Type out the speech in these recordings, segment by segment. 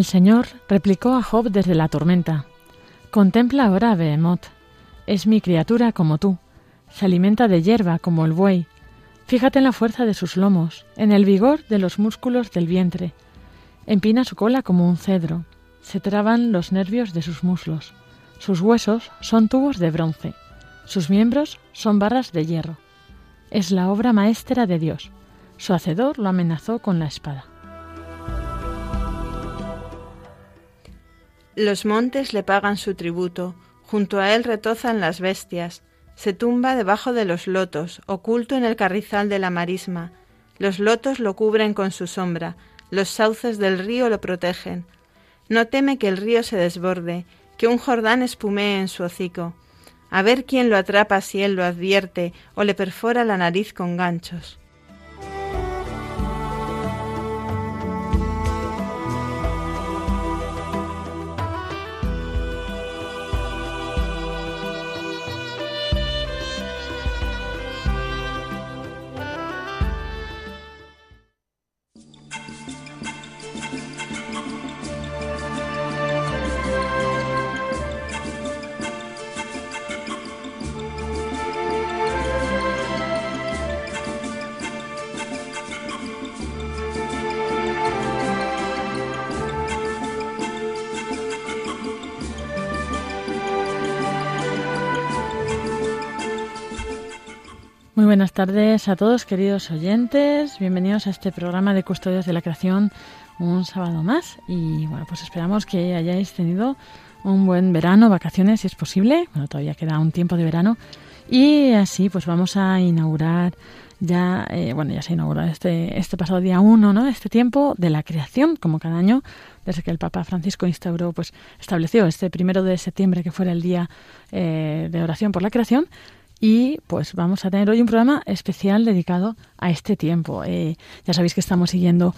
El Señor replicó a Job desde la tormenta. Contempla ahora a Behemoth. Es mi criatura como tú. Se alimenta de hierba como el buey. Fíjate en la fuerza de sus lomos, en el vigor de los músculos del vientre. Empina su cola como un cedro. Se traban los nervios de sus muslos. Sus huesos son tubos de bronce. Sus miembros son barras de hierro. Es la obra maestra de Dios. Su hacedor lo amenazó con la espada. Los montes le pagan su tributo, junto a él retozan las bestias, se tumba debajo de los lotos, oculto en el carrizal de la marisma. Los lotos lo cubren con su sombra, los sauces del río lo protegen. No teme que el río se desborde, que un Jordán espumee en su hocico. A ver quién lo atrapa si él lo advierte o le perfora la nariz con ganchos. Buenas tardes a todos, queridos oyentes. Bienvenidos a este programa de Custodios de la Creación, un sábado más. Y bueno, pues esperamos que hayáis tenido un buen verano, vacaciones, si es posible. Bueno, todavía queda un tiempo de verano. Y así, pues vamos a inaugurar ya, eh, bueno, ya se inauguró este, este pasado día 1, ¿no? Este tiempo de la creación, como cada año, desde que el Papa Francisco instauró, pues estableció este primero de septiembre que fuera el día eh, de oración por la creación y pues vamos a tener hoy un programa especial dedicado a este tiempo. Eh, ya sabéis que estamos siguiendo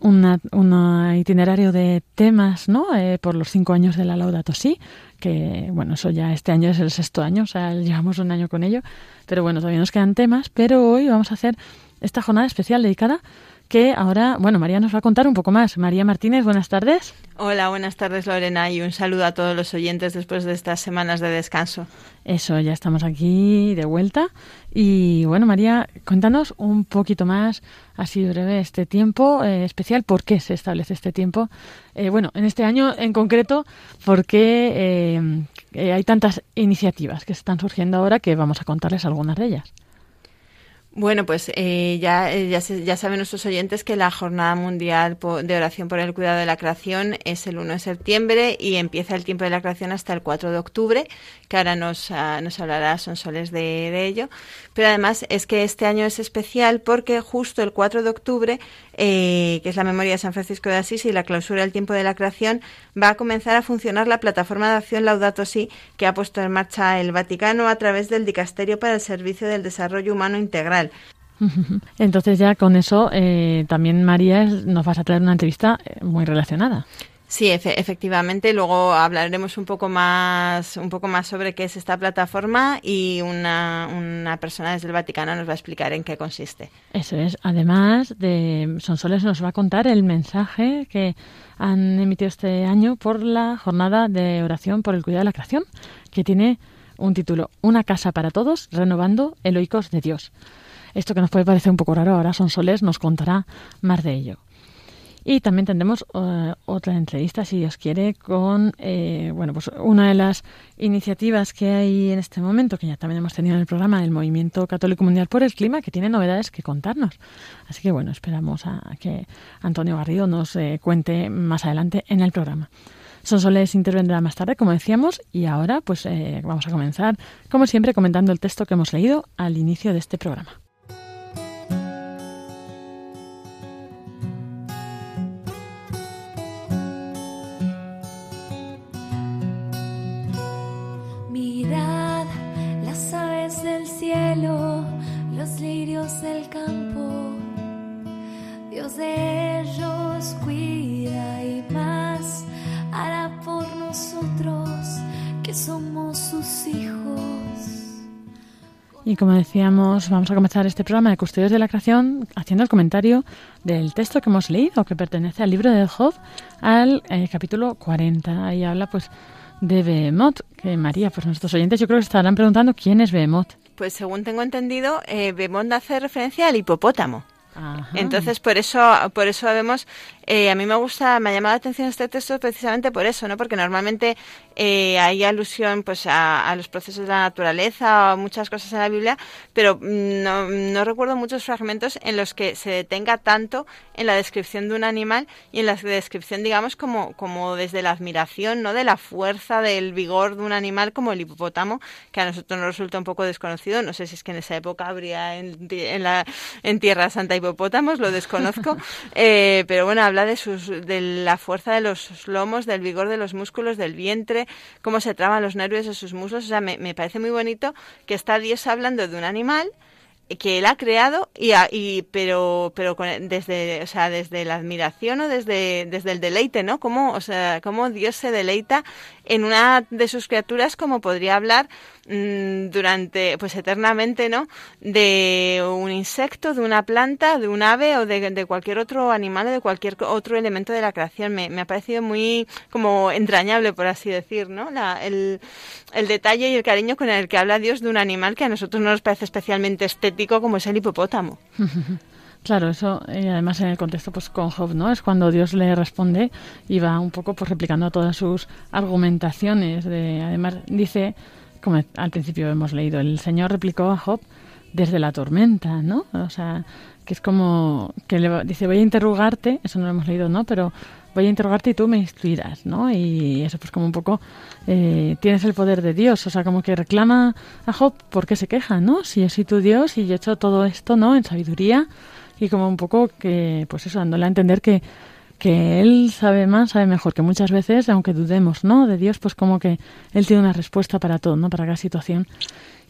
un itinerario de temas, ¿no? Eh, por los cinco años de la Laudato Si, que bueno, eso ya este año es el sexto año, o sea, llevamos un año con ello, pero bueno, todavía nos quedan temas, pero hoy vamos a hacer esta jornada especial dedicada que ahora, bueno, María nos va a contar un poco más. María Martínez, buenas tardes. Hola, buenas tardes Lorena y un saludo a todos los oyentes después de estas semanas de descanso. Eso, ya estamos aquí de vuelta. Y bueno, María, cuéntanos un poquito más, así breve, este tiempo eh, especial, ¿por qué se establece este tiempo? Eh, bueno, en este año en concreto, ¿por qué eh, hay tantas iniciativas que están surgiendo ahora que vamos a contarles algunas de ellas? Bueno, pues eh, ya, eh, ya, ya, saben nuestros oyentes que la Jornada Mundial de Oración por el Cuidado de la Creación es el 1 de septiembre y empieza el tiempo de la creación hasta el 4 de octubre, que ahora nos, uh, nos hablará Sonsoles de, de ello. Pero además es que este año es especial porque justo el 4 de octubre, eh, que es la memoria de San Francisco de Asís y la clausura del tiempo de la creación, va a comenzar a funcionar la plataforma de acción Laudato Si que ha puesto en marcha el Vaticano a través del Dicasterio para el Servicio del Desarrollo Humano Integral. Entonces ya con eso eh, también María nos vas a traer una entrevista eh, muy relacionada. Sí, efectivamente. Luego hablaremos un poco más, un poco más sobre qué es esta plataforma y una, una persona desde el Vaticano nos va a explicar en qué consiste. Eso es. Además de Sonsoles nos va a contar el mensaje que han emitido este año por la jornada de oración por el cuidado de la creación, que tiene un título Una casa para todos, renovando eloicos de Dios. Esto que nos puede parecer un poco raro ahora, Sonsoles nos contará más de ello. Y también tendremos eh, otra entrevista, si Dios quiere, con eh, bueno, pues una de las iniciativas que hay en este momento, que ya también hemos tenido en el programa, el Movimiento Católico Mundial por el Clima, que tiene novedades que contarnos. Así que bueno, esperamos a, que Antonio Garrido nos eh, cuente más adelante en el programa. Sonsoles intervendrá más tarde, como decíamos, y ahora pues vamos a comenzar, como siempre, comentando el texto que hemos leído al inicio de este programa. Del campo, Dios de ellos cuida y más hará por nosotros que somos sus hijos. Y como decíamos, vamos a comenzar este programa de Custodios de la Creación haciendo el comentario del texto que hemos leído, que pertenece al libro de Job, al eh, capítulo 40. Ahí habla pues de Behemoth, que María, pues nuestros oyentes yo creo que estarán preguntando quién es Behemoth. Pues según tengo entendido, eh, Bemont hace referencia al hipopótamo. Entonces, por eso, por eso vemos eh, a mí me gusta, me ha llamado la atención este texto precisamente por eso, ¿no? Porque normalmente eh, hay alusión pues a, los procesos de la naturaleza o a muchas cosas en la Biblia, pero no, no, recuerdo muchos fragmentos en los que se detenga tanto en la descripción de un animal y en la descripción, digamos, como, como desde la admiración, ¿no? De la fuerza, del vigor de un animal como el hipopótamo, que a nosotros nos resulta un poco desconocido. No sé si es que en esa época habría en, en, la, en Tierra Santa hipopótamos, lo desconozco. eh, pero bueno, habla de, sus, de la fuerza de los lomos, del vigor de los músculos, del vientre, cómo se traban los nervios de sus muslos. O sea, me, me parece muy bonito que está Dios hablando de un animal que él ha creado y, y pero pero desde o sea desde la admiración o desde desde el deleite no cómo o sea cómo Dios se deleita en una de sus criaturas como podría hablar mm, durante pues eternamente no de un insecto de una planta de un ave o de, cualquier otro animal o de cualquier otro elemento de la creación. Me, me, ha parecido muy como entrañable por así decir no la, el, el detalle y el cariño con el que habla Dios de un animal que a nosotros no nos parece especialmente estético como es el hipopótamo Claro, eso, y además en el contexto pues con Job, ¿no? Es cuando Dios le responde y va un poco pues replicando todas sus argumentaciones. De, además dice, como al principio hemos leído, el Señor replicó a Job desde la tormenta, ¿no? O sea, que es como que le dice, voy a interrogarte, eso no lo hemos leído, ¿no? Pero voy a interrogarte y tú me instruirás, ¿no? Y eso pues como un poco, eh, tienes el poder de Dios, o sea, como que reclama a Job por qué se queja, ¿no? Si yo soy tu Dios y yo he hecho todo esto, ¿no? En sabiduría y como un poco que, pues eso, dándole a entender que, que él sabe más, sabe mejor, que muchas veces, aunque dudemos, ¿no? De Dios, pues como que él tiene una respuesta para todo, ¿no? Para cada situación.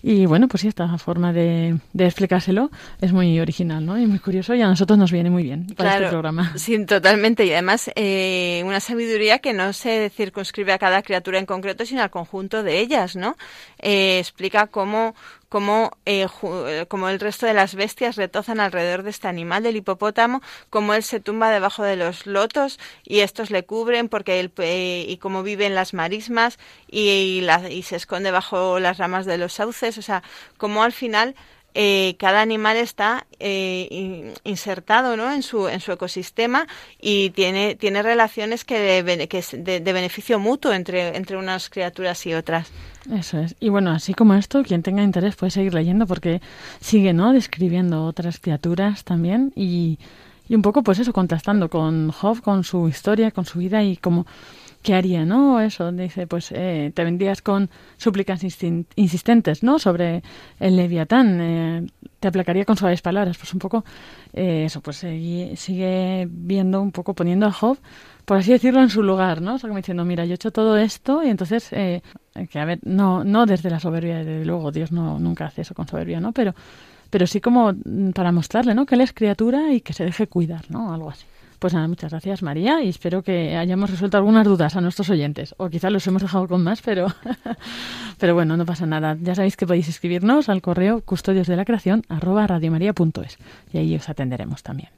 Y bueno, pues sí, esta forma de, de, explicárselo es muy original, ¿no? Y muy curioso y a nosotros nos viene muy bien para este programa. Sí, totalmente. Y además, eh, una sabiduría que no se circunscribe a cada criatura en concreto, sino al conjunto de ellas, ¿no? Eh, explica cómo como, eh, eh, como el resto de las bestias retozan alrededor de este animal, del hipopótamo, como él se tumba debajo de los lotos y estos le cubren porque él, eh, y como vive en las marismas y, y, se esconde bajo las ramas de los sauces, o sea, como al final eh, cada animal está eh, insertado ¿no? en, su, en su ecosistema y tiene, tiene relaciones que, de, que de, de, beneficio mutuo entre, entre unas criaturas y otras. Eso es. Y bueno, así como esto, quien tenga interés puede seguir leyendo porque sigue ¿no? describiendo otras criaturas también y, y un poco pues eso, contrastando con Job, con su historia, con su vida y como ¿qué haría, no? Eso, dice, pues eh, te vendrías con súplicas insistentes, ¿no? Sobre el Leviatán, eh, te aplacaría con suaves palabras, pues un poco eh, eso, pues sigue, viendo un poco, poniendo a Job, por así decirlo, en su lugar, ¿no? O sea, como diciendo, mira, yo he hecho todo esto y entonces, que a ver, no, no desde la soberbia, desde luego, Dios no nunca hace eso con soberbia, ¿no? Pero, pero sí como mm, para mostrarle, ¿no? Que él es criatura y que se deje cuidar, ¿no? Algo así. Pues nada, muchas gracias María y espero que hayamos resuelto algunas dudas a nuestros oyentes. O quizás los hemos dejado con más, pero, pero bueno, no pasa nada. Ya sabéis que podéis escribirnos al correo custodios de la creación arroba radiomaria.es y ahí os atenderemos también.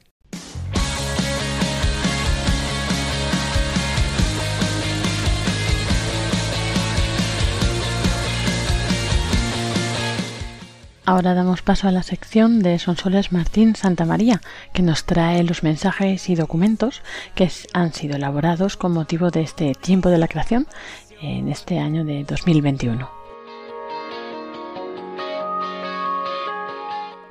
Ahora damos paso a la sección de Sonsoles Martín Santa María, que nos trae los mensajes y documentos que han sido elaborados con motivo de este tiempo de la creación en este año de 2021.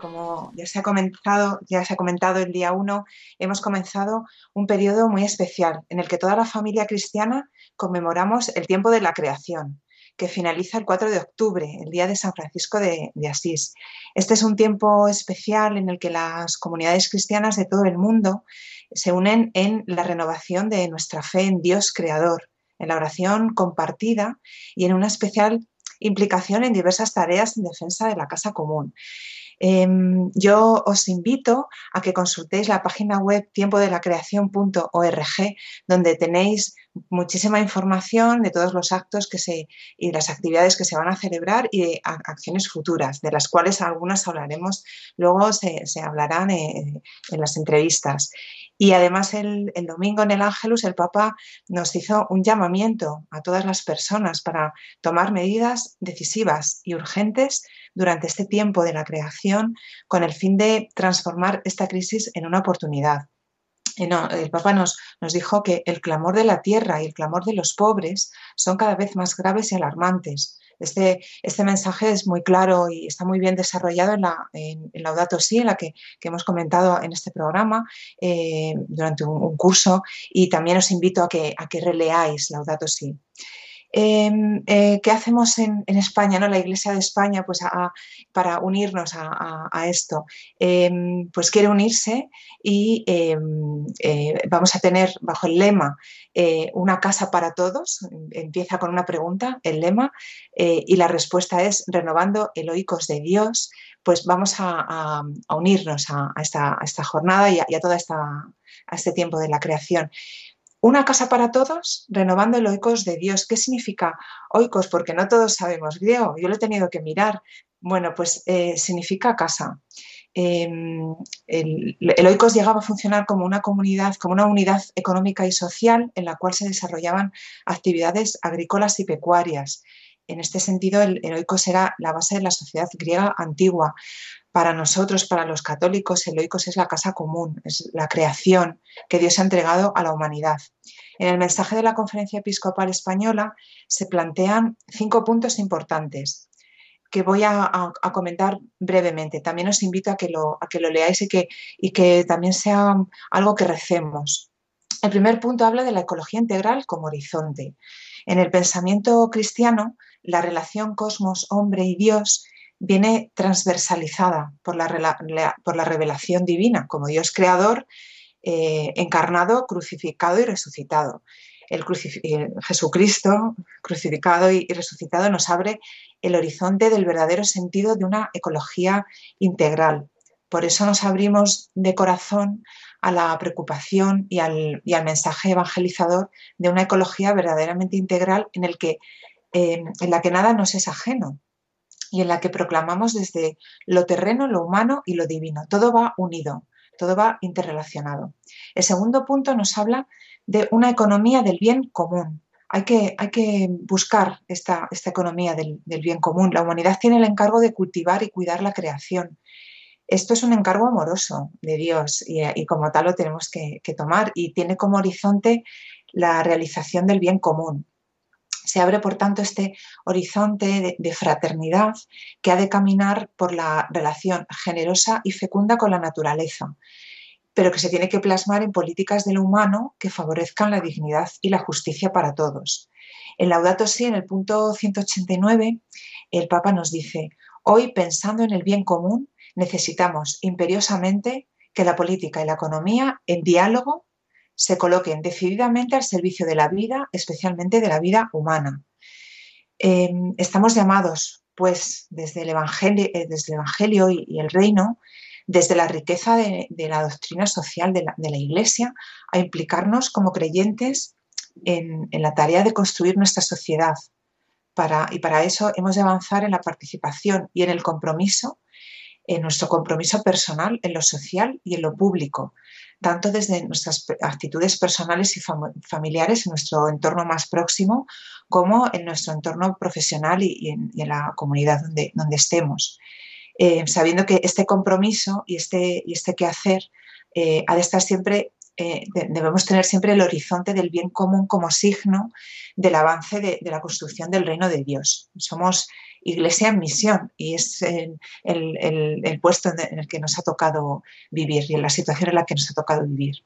Como ya se ha comentado, ya se ha comentado el día 1, hemos comenzado un periodo muy especial en el que toda la familia cristiana conmemoramos el tiempo de la creación que finaliza el 4 de octubre, el día de San Francisco de, Asís. Este es un tiempo especial en el que las comunidades cristianas de todo el mundo se unen en la renovación de nuestra fe en Dios Creador, en la oración compartida y en una especial implicación en diversas tareas en defensa de la casa común. Em, yo os invito a que consultéis la página web tiempodelacreación.org, donde tenéis muchísima información de todos los actos que se, y las actividades que se van a celebrar y de acciones futuras, de las cuales algunas hablaremos, luego se, hablarán eh, en las entrevistas. Y además el, domingo en el Ángelus el Papa nos hizo un llamamiento a todas las personas para tomar medidas decisivas y urgentes durante este tiempo de la creación con el fin de transformar esta crisis en una oportunidad. El Papa nos, nos dijo que el clamor de la tierra y el clamor de los pobres son cada vez más graves y alarmantes. Este, este mensaje es muy claro y está muy bien desarrollado en, la, en, en la que, hemos comentado en este programa eh, durante un, curso y también os invito a que, a que releáis Laudato Si. Em, eh, ¿Qué hacemos en, España, ¿no? la Iglesia de España, pues para unirnos a, esto? Em, pues quiere unirse y em, eh, vamos a tener bajo el lema eh, una casa para todos. Empieza con una pregunta, el lema, y la respuesta es renovando eloicos de Dios. Pues vamos a, unirnos a, esta, jornada y a, toda esta, a este tiempo de la creación. Una casa para todos, renovando el oikos de Dios. ¿Qué significa oikos? Porque no todos sabemos griego. Yo lo he tenido que mirar. Bueno, pues eh, significa casa. Em, el, el, oikos llegaba a funcionar como una comunidad, como una unidad económica y social en la cual se desarrollaban actividades agrícolas y pecuarias. En este sentido, el, el oikos era la base de la sociedad griega antigua. Para nosotros, para los católicos, el oikos es la casa común, es la creación que Dios ha entregado a la humanidad. En el mensaje de la Conferencia Episcopal Española se plantean cinco puntos importantes que voy a, comentar brevemente. También os invito a que lo, a que lo leáis y que, y que también sea algo que recemos. El primer punto habla de la ecología integral como horizonte. En el pensamiento cristiano, la relación cosmos, hombre y Dios viene transversalizada por la, por la revelación divina, como Dios creador, eh, encarnado, crucificado y resucitado. El eh, Jesucristo crucificado y, resucitado nos abre el horizonte del verdadero sentido de una ecología integral. Por eso nos abrimos de corazón a la preocupación y al, mensaje evangelizador de una ecología verdaderamente integral en, el que, eh, en la que nada nos es ajeno, y en la que proclamamos desde lo terreno, lo humano y lo divino. Todo va unido, todo va interrelacionado. El segundo punto nos habla de una economía del bien común. hay que, hay que buscar esta, esta economía del, bien común. La humanidad tiene el encargo de cultivar y cuidar la creación. Esto es un encargo amoroso de Dios y, como tal lo tenemos que, tomar y tiene como horizonte la realización del bien común. Se abre, por tanto, este horizonte de, fraternidad que ha de caminar por la relación generosa y fecunda con la naturaleza, pero que se tiene que plasmar en políticas de lo humano que favorezcan la dignidad y la justicia para todos. En Laudato Si, en el punto 189, el Papa nos dice, hoy pensando en el bien común, necesitamos imperiosamente que la política y la economía, en diálogo, se coloquen decididamente al servicio de la vida, especialmente de la vida humana. Em, estamos llamados, pues, desde el Evangelio, eh, y el Reino, desde la riqueza de, la doctrina social de la, Iglesia a implicarnos como creyentes en, la tarea de construir nuestra sociedad. Y para eso hemos de avanzar en la participación y en el compromiso, en nuestro compromiso personal, en lo social y en lo público, tanto desde nuestras actitudes personales y familiares en nuestro entorno más próximo, como en nuestro entorno profesional y, en, la comunidad donde, donde estemos. Eh, sabiendo que este compromiso y este, y este quehacer eh, ha de estar siempre, eh, debemos tener siempre el horizonte del bien común como signo del avance de, la construcción del reino de Dios. Somos iglesia en misión y es el, puesto en el que nos ha tocado vivir y en la situación en la que nos ha tocado vivir.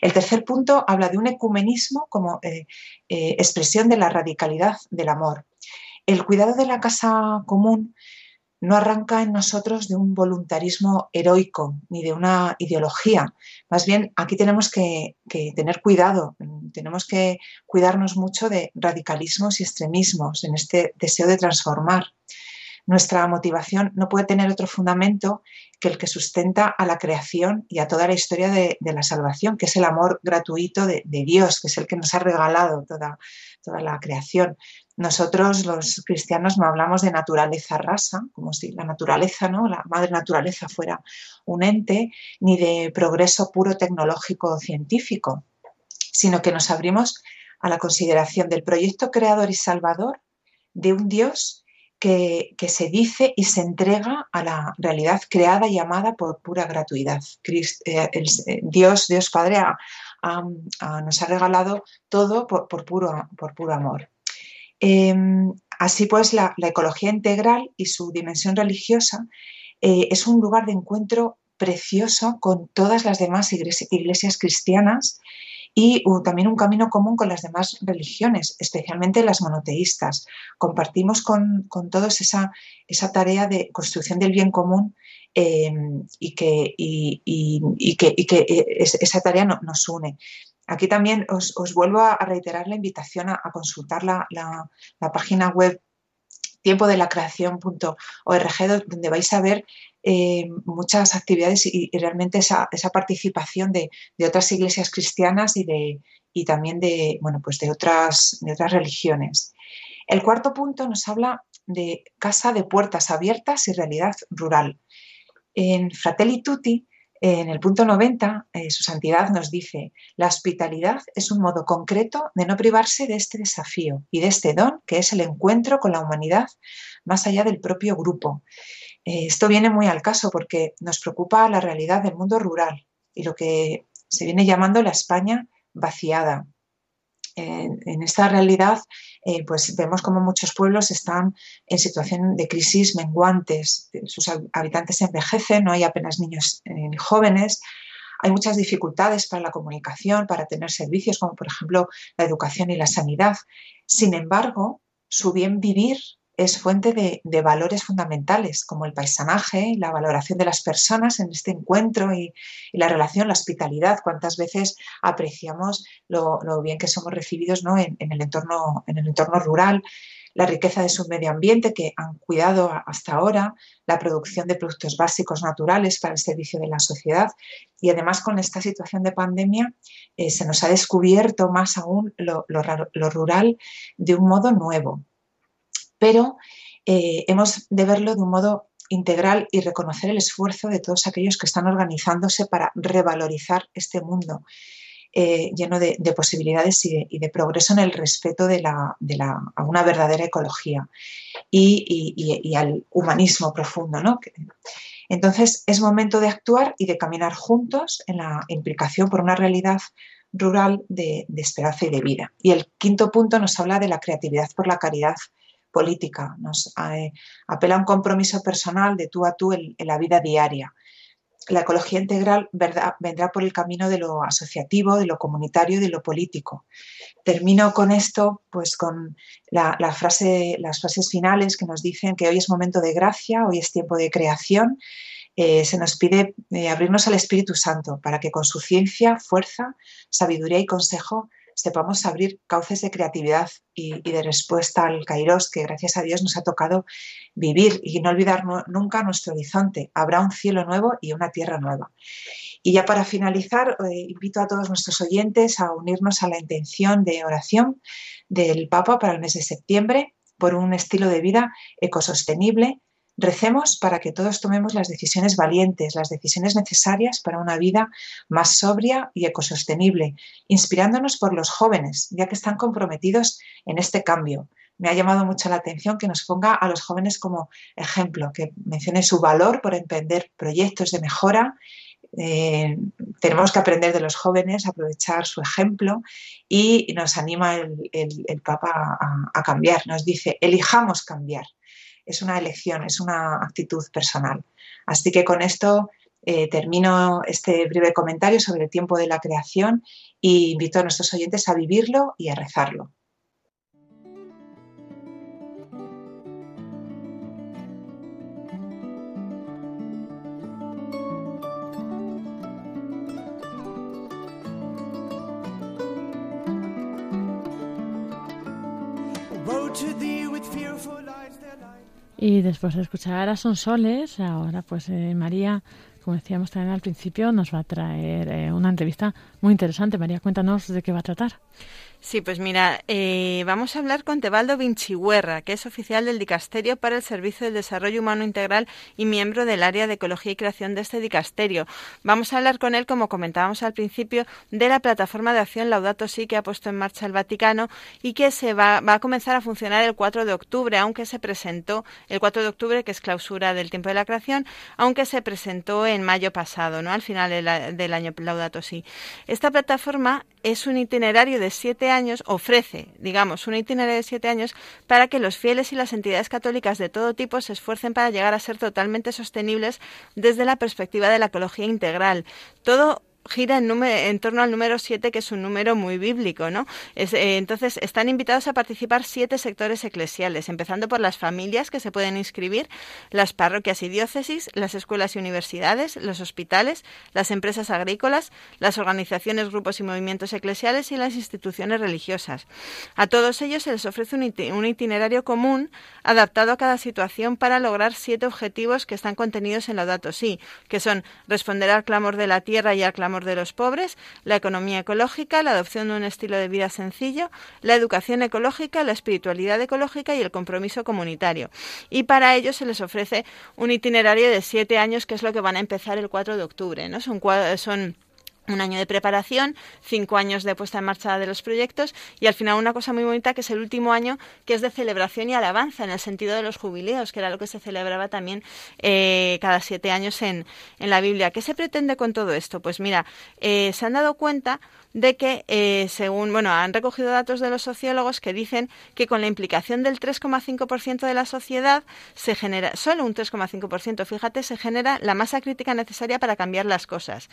El tercer punto habla de un ecumenismo como expresión de la radicalidad del amor. El cuidado de la casa común no arranca en nosotros de un voluntarismo heroico ni de una ideología. Más bien, aquí tenemos que, tener cuidado, tenemos que cuidarnos mucho de radicalismos y extremismos en este deseo de transformar. Nuestra motivación no puede tener otro fundamento que el que sustenta a la creación y a toda la historia de, la salvación, que es el amor gratuito de, Dios, que es el que nos ha regalado toda, la creación. Nosotros los cristianos no hablamos de naturaleza rasa, como si la naturaleza, ¿no? la madre naturaleza fuera un ente, ni de progreso puro tecnológico o científico, sino que nos abrimos a la consideración del proyecto creador y salvador de un Dios que, se dice y se entrega a la realidad creada y amada por pura gratuidad. Eh, eh, Dios, Dios Padre, nos ha regalado todo por, puro, por puro amor. Em, así pues, la, ecología integral y su dimensión religiosa eh, es un lugar de encuentro precioso con todas las demás iglesias, cristianas y también un camino común con las demás religiones, especialmente las monoteístas. Compartimos con, todos esa, tarea de construcción del bien común em, y, que, que, esa tarea nos une. Aquí también os, vuelvo a reiterar la invitación a, consultar la, página web tiempo de la creación.org, donde vais a ver eh, muchas actividades y, realmente esa, participación de, otras iglesias cristianas y, de, también de, bueno, pues de, otras, de otras religiones. El cuarto punto nos habla de casa de puertas abiertas y realidad rural. En Fratelli Tutti en el punto 90, eh, su santidad nos dice, la hospitalidad es un modo concreto de no privarse de este desafío y de este don que es el encuentro con la humanidad más allá del propio grupo. Eh, esto viene muy al caso porque nos preocupa la realidad del mundo rural y lo que se viene llamando la España vaciada. En esta realidad eh, pues vemos como muchos pueblos están en situación de crisis menguantes, sus habitantes envejecen, no hay apenas niños ni jóvenes, hay muchas dificultades para la comunicación, para tener servicios como por ejemplo la educación y la sanidad. Sin embargo, su bien vivir es fuente de, valores fundamentales como el paisanaje, la valoración de las personas en este encuentro y, la relación, la hospitalidad. Cuántas veces apreciamos lo, bien que somos recibidos en, el entorno, en el entorno rural, la riqueza de su medio ambiente que han cuidado hasta ahora, la producción de productos básicos naturales para el servicio de la sociedad. Y además con esta situación de pandemia eh, se nos ha descubierto más aún lo rural de un modo nuevo pero eh, hemos de verlo de un modo integral y reconocer el esfuerzo de todos aquellos que están organizándose para revalorizar este mundo. eh, lleno de, posibilidades y de, progreso en el respeto de la, a una verdadera ecología y, al humanismo profundo. ¿no? Entonces es momento de actuar y de caminar juntos en la implicación por una realidad rural de, esperanza y de vida. Y el quinto punto nos habla de la creatividad por la caridad política, nos eh, apela a un compromiso personal de tú a tú en, la vida diaria. La ecología integral vendrá por el camino de lo asociativo, de lo comunitario y de lo político. Termino con esto, pues con las frases finales que nos dicen que hoy es momento de gracia, hoy es tiempo de creación eh, se nos pide eh, abrirnos al Espíritu Santo para que con su ciencia, fuerza, sabiduría y consejo sepamos abrir cauces de creatividad y, de respuesta al Kairos que gracias a Dios nos ha tocado vivir y no olvidar nunca nuestro horizonte. Habrá un cielo nuevo y una tierra nueva. Y ya para finalizar, eh, invito a todos nuestros oyentes a unirnos a la intención de oración del Papa para el mes de septiembre por un estilo de vida ecosostenible Recemos para que todos tomemos las decisiones valientes, las decisiones necesarias para una vida más sobria y ecosostenible, inspirándonos por los jóvenes, ya que están comprometidos en este cambio. Me ha llamado mucho la atención que nos ponga a los jóvenes como ejemplo, que mencione su valor por emprender proyectos de mejora eh, tenemos que aprender de los jóvenes, aprovechar su ejemplo y nos anima el, Papa a, cambiar. Nos dice, elijamos cambiar es una elección, es una actitud personal. Así que con esto eh, termino este breve comentario sobre el tiempo de la creación y invito a nuestros oyentes a vivirlo y a rezarlo. Y después de escuchar a Son Soles, ahora pues eh, María, como decíamos también al principio, nos va a traer eh, una entrevista muy interesante. María, cuéntanos de qué va a tratar. Sí, pues mira, eh, vamos a hablar con Tebaldo Vincihuerra, que es oficial del Dicasterio para el Servicio del Desarrollo Humano Integral y miembro del área de Ecología y Creación de este Dicasterio. Vamos a hablar con él, como comentábamos al principio, de la plataforma de acción Laudato Si que ha puesto en marcha el Vaticano y que se va, va a comenzar a funcionar el 4 de octubre, aunque se presentó el 4 de octubre, que es clausura del tiempo de la creación, aunque se presentó en mayo pasado, ¿no? Al final del año Laudato Si. Esta plataforma es un itinerario de siete años, ofrece, digamos, un itinerario de siete años para que los fieles y las entidades católicas de todo tipo se esfuercen para llegar a ser totalmente sostenibles desde la perspectiva de la ecología integral. Todo gira en, en, torno al número 7, que es un número muy bíblico, ¿no? Eh, entonces, están invitados a participar siete sectores eclesiales, empezando por las familias que se pueden inscribir, las parroquias y diócesis, las escuelas y universidades, los hospitales, las empresas agrícolas, las organizaciones, grupos y movimientos eclesiales y las instituciones religiosas. A todos ellos se les ofrece un itinerario común adaptado a cada situación para lograr siete objetivos que están contenidos en Laudato Si, que son responder al clamor de la tierra y al clamor de los pobres, la economía ecológica, la adopción de un estilo de vida sencillo, la educación ecológica, la espiritualidad ecológica y el compromiso comunitario. Y para ello se les ofrece un itinerario de siete años, que es lo que van a empezar el 4 de octubre. ¿no? Son, son un año de preparación, cinco años de puesta en marcha de los proyectos y al final una cosa muy bonita que es el último año que es de celebración y alabanza en el sentido de los jubileos, que era lo que se celebraba también eh, cada siete años en, en, la Biblia. ¿Qué se pretende con todo esto? Pues mira, eh, se han dado cuenta de que, eh, según, bueno, han recogido datos de los sociólogos que dicen que con la implicación del 3,5% de la sociedad se genera, solo un 3,5%, fíjate, se genera la masa crítica necesaria para cambiar las cosas.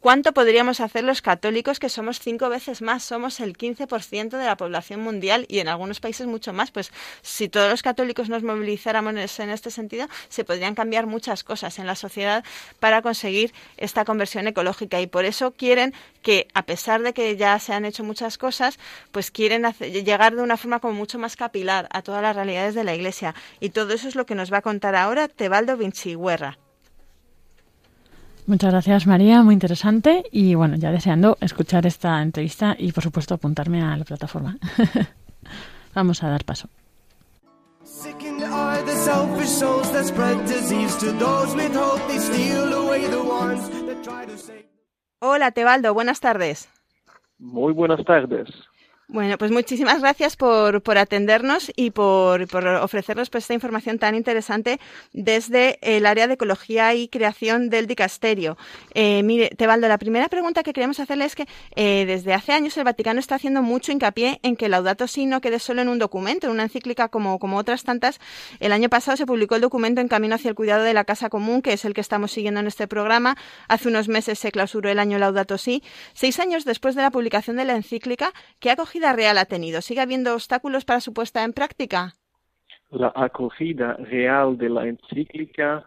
¿Cuánto podríamos hacer los católicos, que somos cinco veces más, somos el 15% de la población mundial y en algunos países mucho más? Pues si todos los católicos nos movilizáramos en este sentido, se podrían cambiar muchas cosas en la sociedad para conseguir esta conversión ecológica y por eso quieren que, a pesar de que ya se han hecho muchas cosas, pues quieren llegar de una forma como mucho más capilar a todas las realidades de la Iglesia. Y todo eso es lo que nos va a contar ahora Tebaldo Vinciguerra. Muchas gracias María, muy interesante y bueno, ya deseando escuchar esta entrevista y por supuesto apuntarme a la plataforma. Vamos a dar paso. Hola Tebaldo, buenas tardes. Muy buenas tardes. Bueno, pues muchísimas gracias por, por atendernos y por, por ofrecernos pues, esta información tan interesante desde el área de ecología y creación del dicasterio. Eh, mire, Tebaldo, la primera pregunta que queremos hacerle es que eh, desde hace años el Vaticano está haciendo mucho hincapié en que Laudato Si no quede solo en un documento, en una encíclica como, como otras tantas. El año pasado se publicó el documento En Camino hacia el Cuidado de la Casa Común, que es el que estamos siguiendo en este programa. Hace unos meses se clausuró el año Laudato Si. Seis años después de la publicación de la encíclica, ¿qué ha cogido real ha tenido? ¿Sigue habiendo obstáculos para su puesta en práctica? La acogida real de la encíclica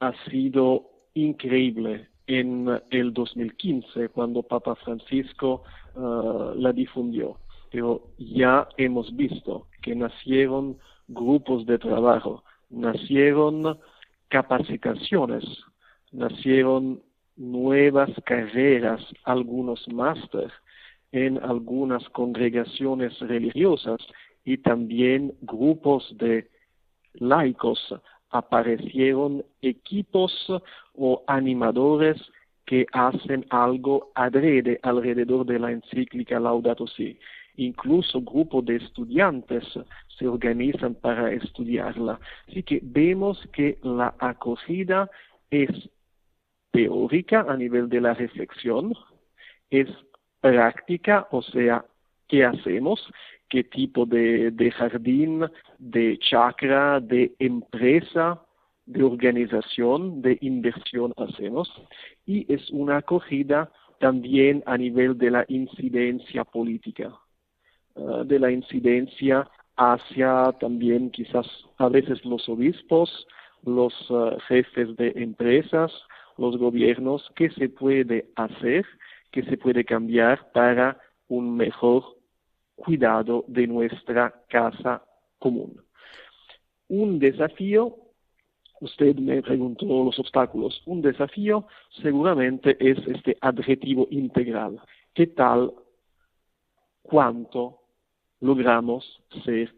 ha sido increíble en el 2015 cuando Papa Francisco uh, la difundió. Pero ya hemos visto que nacieron grupos de trabajo, nacieron capacitaciones, nacieron nuevas carreras, algunos másteres, en algunas congregaciones religiosas y también grupos de laicos. Aparecieron equipos o animadores que hacen algo adrede alrededor de la encíclica Laudato Si. Incluso grupos de estudiantes se organizan para estudiarla. Así que vemos que la acogida es teórica a nivel de la reflexión, es práctica, o sea, qué hacemos, qué tipo de, jardín, de chakra, de empresa, de organización, de inversión hacemos. Y es una acogida también a nivel de la incidencia política, ah, de la incidencia hacia también quizás a veces los obispos, los ah, jefes de empresas, los gobiernos, qué se puede hacer que se puede cambiar para un mejor cuidado de nuestra casa común. Un desafío, usted me preguntó los obstáculos, un desafío seguramente es este adjetivo integral. ¿Qué tal cuánto logramos ser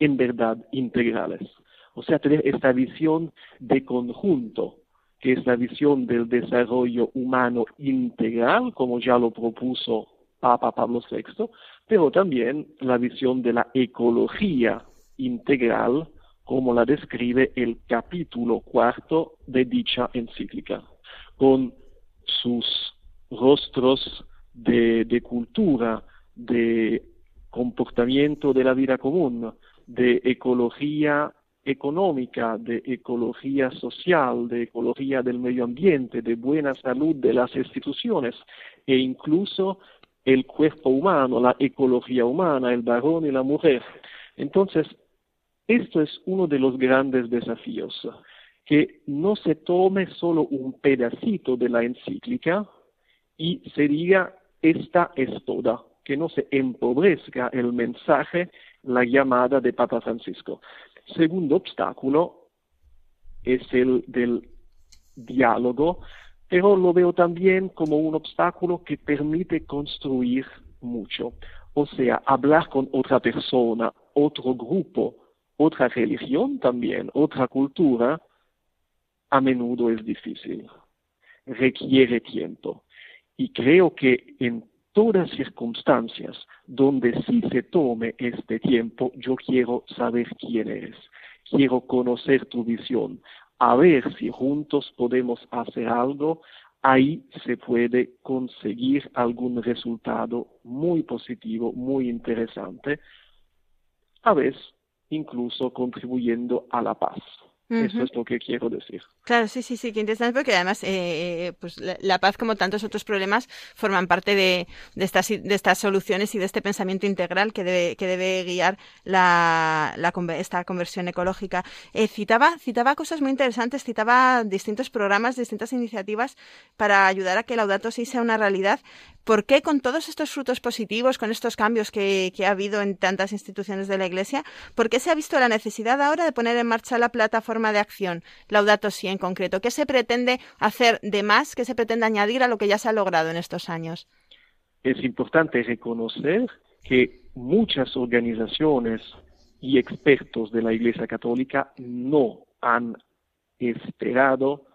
en verdad integrales? O sea, tener esta visión de conjunto que es la visión del desarrollo humano integral, como ya lo propuso Papa Pablo VI, pero también la visión de la ecología integral, como la describe el capítulo cuarto de dicha encíclica, con sus rostros de, de cultura, de comportamiento de la vida común, de ecología económica, de ecología social, de ecología del medio ambiente, de buena salud de las instituciones e incluso el cuerpo humano, la ecología humana, el varón y la mujer. Entonces, esto es uno de los grandes desafíos, que no se tome solo un pedacito de la encíclica y se diga esta es toda, que no se empobrezca el mensaje, la llamada de Papa Francisco. Segundo obstáculo es el del diálogo, pero lo veo también como un obstáculo que permite construir mucho. O sea, hablar con otra persona, otro grupo, otra religión también, otra cultura, a menudo es difícil. Requiere tiempo. Y creo que en todas circunstancias donde sí se tome este tiempo, yo quiero saber quién eres, quiero conocer tu visión, a ver si juntos podemos hacer algo, ahí se puede conseguir algún resultado muy positivo, muy interesante, a veces incluso contribuyendo a la paz. Eso es lo que quiero decir. Claro, sí, sí, sí, que interesante porque además eh, eh, pues la, paz, como tantos otros problemas, forman parte de, de, estas, de estas soluciones y de este pensamiento integral que debe, que debe guiar la, la esta conversión ecológica. Eh, citaba, citaba cosas muy interesantes, citaba distintos programas, distintas iniciativas para ayudar a que Laudato Si sea una realidad. ¿Por qué con todos estos frutos positivos, con estos cambios que, ha habido en tantas instituciones de la Iglesia, por qué se ha visto la necesidad ahora de poner en marcha la plataforma de acción Laudato Si en concreto? ¿Qué se pretende hacer de más? ¿Qué se pretende añadir a lo que ya se ha logrado en estos años? Es importante reconocer que muchas organizaciones y expertos de la Iglesia Católica no han esperado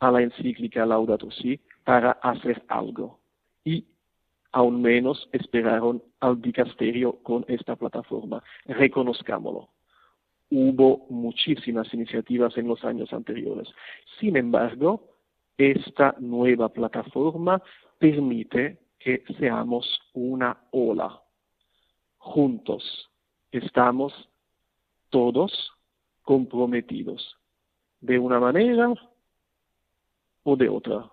a la encíclica Laudato Si para hacer algo. Y aún menos esperaron al dicasterio con esta plataforma. Reconozcámoslo. Hubo muchísimas iniciativas en los años anteriores. Sin embargo, esta nueva plataforma permite que seamos una ola. Juntos estamos todos comprometidos, de una manera o de otra,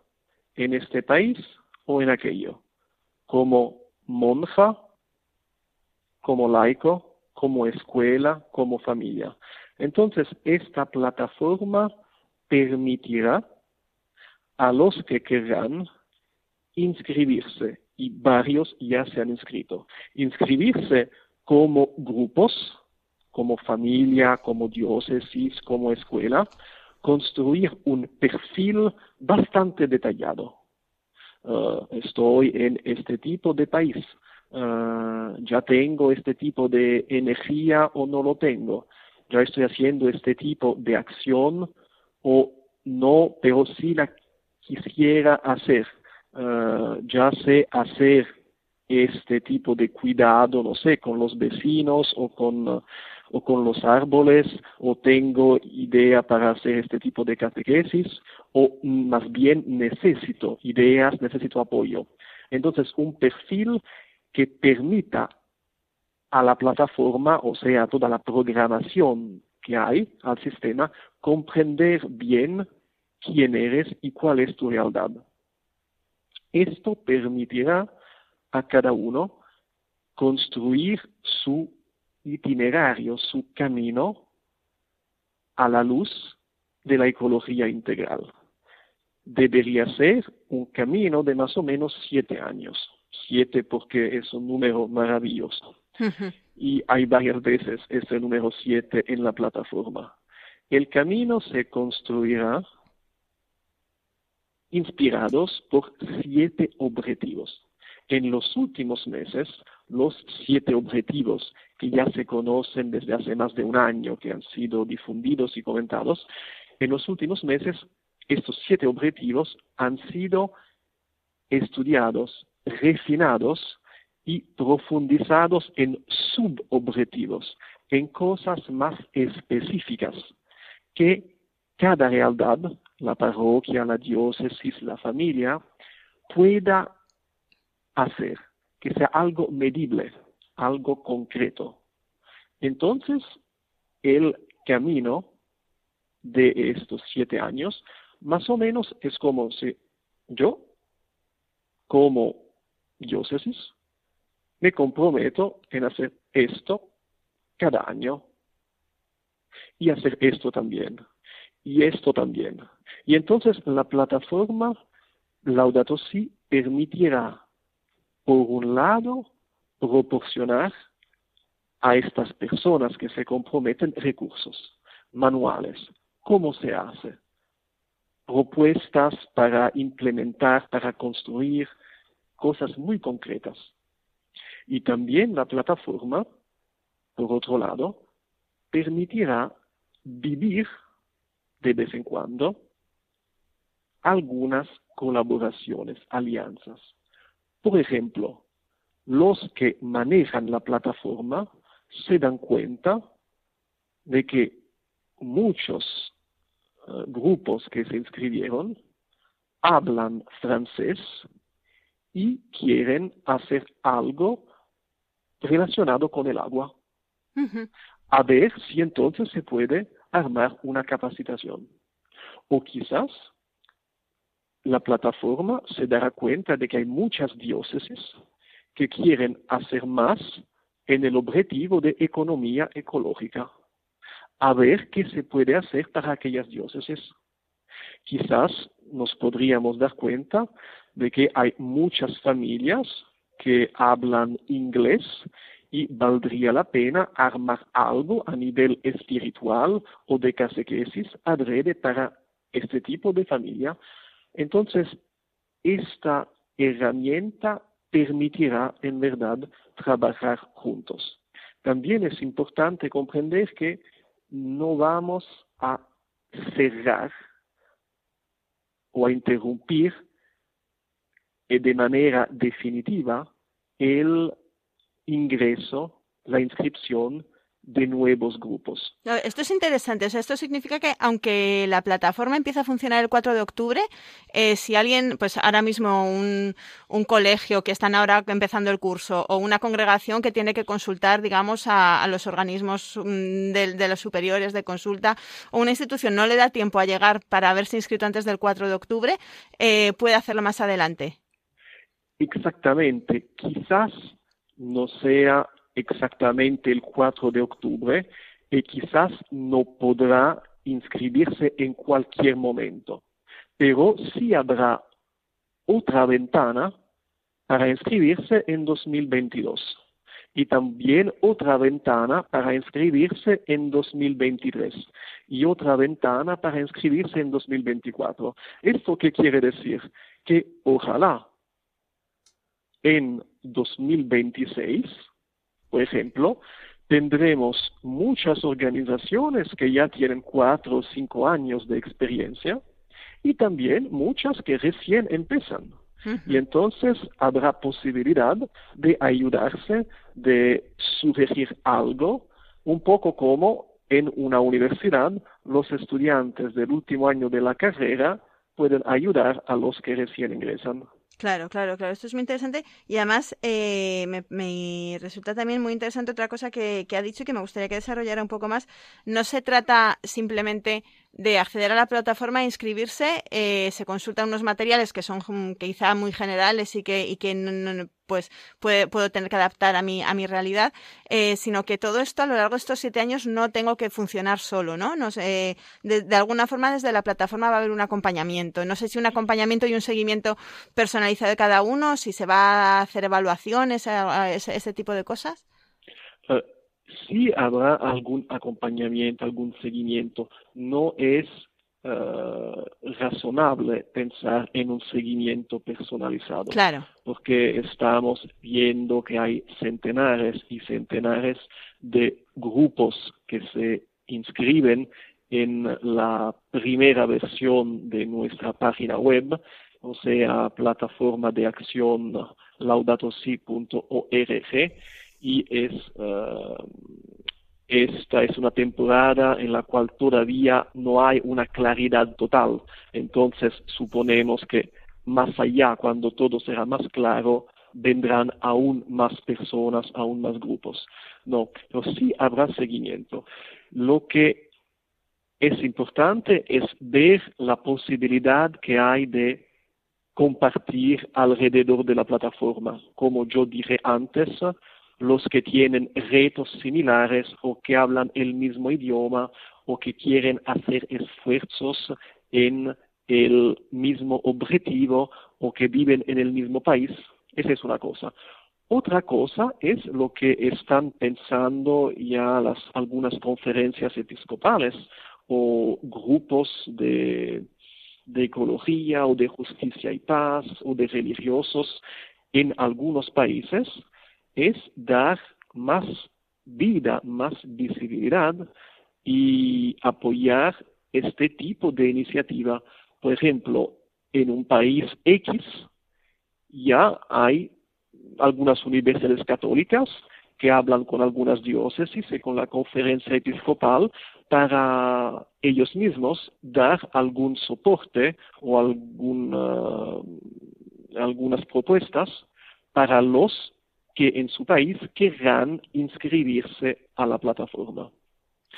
en este país o en aquello como monja, como laico, como escuela, como familia. Entonces, esta plataforma permitirá a los que querrán inscribirse, y varios ya se han inscrito, inscribirse como grupos, como familia, como diócesis, como escuela, construir un perfil bastante detallado Uh, estoy en este tipo de país, uh, ya tengo este tipo de energía o no lo tengo, ya estoy haciendo este tipo de acción o no, pero sí la quisiera hacer, uh, ya sé hacer este tipo de cuidado, no sé, con los vecinos o con o con los árboles, o tengo idea para hacer este tipo de catequesis, o más bien necesito ideas, necesito apoyo. Entonces, un perfil que permita a la plataforma, o sea, toda la programación que hay al sistema, comprender bien quién eres y cuál es tu realidad. Esto permitirá a cada uno construir su itinerario, su camino a la luz de la ecología integral. Debería ser un camino de más o menos siete años. Siete porque es un número maravilloso. y hay varias veces este número siete en la plataforma. El camino se construirá inspirados por siete objetivos. En los últimos meses, los siete objetivos que ya se conocen desde hace más de un año, que han sido difundidos y comentados, en los últimos meses estos siete objetivos han sido estudiados, refinados y profundizados en subobjetivos, en cosas más específicas que cada realidad, la parroquia, la diócesis, la familia, pueda hacer, que sea algo medible, algo concreto. Entonces, el camino de estos siete años, más o menos es como si yo, como diócesis, me comprometo en hacer esto cada año y hacer esto también y esto también. Y entonces la plataforma Laudato Si permitirá, por un lado, proporcionar a estas personas que se comprometen recursos, manuales, cómo se hace, propuestas para implementar, para construir cosas muy concretas. Y también la plataforma, por otro lado, permitirá vivir de vez en cuando algunas colaboraciones, alianzas. Por ejemplo, los que manejan la plataforma se dan cuenta de que muchos eh, grupos que se inscribieron hablan francés y quieren hacer algo relacionado con el agua. A ver si entonces se puede armar una capacitación. O quizás la plataforma se dará cuenta de que hay muchas diócesis que quieren hacer más en el objetivo de economía ecológica. A ver qué se puede hacer para aquellas diócesis. Quizás nos podríamos dar cuenta de que hay muchas familias que hablan inglés y valdría la pena armar algo a nivel espiritual o de catequesis adrede para este tipo de familia. Entonces, esta herramienta permitirá en verdad trabajar juntos. También es importante comprender que no vamos a cerrar o a interrumpir de manera definitiva el ingreso, la inscripción de nuevos grupos. Esto es interesante. O sea, esto significa que aunque la plataforma empieza a funcionar el 4 de octubre, eh, si alguien, pues ahora mismo un, un, colegio que están ahora empezando el curso o una congregación que tiene que consultar, digamos, a, los organismos mm, de, los superiores de consulta o una institución no le da tiempo a llegar para haberse inscrito antes del 4 de octubre, eh, puede hacerlo más adelante. Exactamente. Quizás no sea exactamente el 4 de octubre y quizás no podrá inscribirse en cualquier momento, pero sí habrá otra ventana para inscribirse en 2022 y también otra ventana para inscribirse en 2023 y otra ventana para inscribirse en 2024. ¿Esto qué quiere decir? Que ojalá en 2026 por ejemplo, tendremos muchas organizaciones que ya tienen cuatro o cinco años de experiencia y también muchas que recién empiezan. Y entonces habrá posibilidad de ayudarse, de sugerir algo, un poco como en una universidad los estudiantes del último año de la carrera pueden ayudar a los que recién ingresan. Claro, claro, claro. Esto es muy interesante y además eh, me, resulta también muy interesante otra cosa que, que ha dicho y que me gustaría que desarrollara un poco más. No se trata simplemente de acceder a la plataforma e inscribirse, eh, se consultan unos materiales que son quizá muy generales y que, y que no, pues puede, puedo tener que adaptar a mi, a mi realidad, eh, sino que todo esto a lo largo de estos siete años no tengo que funcionar solo, ¿no? no sé, de, de, alguna forma desde la plataforma va a haber un acompañamiento. No sé si un acompañamiento y un seguimiento personalizado de cada uno, si se va a hacer evaluaciones, ese, ese tipo de cosas. Sí habrá algún acompañamiento, algún seguimiento. No es uh, razonable pensar en un seguimiento personalizado. Claro. Porque estamos viendo que hay centenares y centenares de grupos que se inscriben en la primera versión de nuestra página web, o sea, plataforma de acción laudatosi.org y es, uh, esta es una temporada en la cual todavía no hay una claridad total. Entonces suponemos que más allá, cuando todo será más claro, vendrán aún más personas, aún más grupos. No, pero sí habrá seguimiento. Lo que es importante es ver la posibilidad que hay de compartir alrededor de la plataforma. Como yo dije antes, los que tienen retos similares o que hablan el mismo idioma o que quieren hacer esfuerzos en el mismo objetivo o que viven en el mismo país. Esa es una cosa. Otra cosa es lo que están pensando ya las algunas conferencias episcopales o grupos de, de ecología o de justicia y paz o de religiosos en algunos países es dar más vida, más visibilidad y apoyar este tipo de iniciativa. Por ejemplo, en un país X ya hay algunas universidades católicas que hablan con algunas diócesis y con la conferencia episcopal para ellos mismos dar algún soporte o algunas propuestas para los que en su país querrán inscribirse a la plataforma.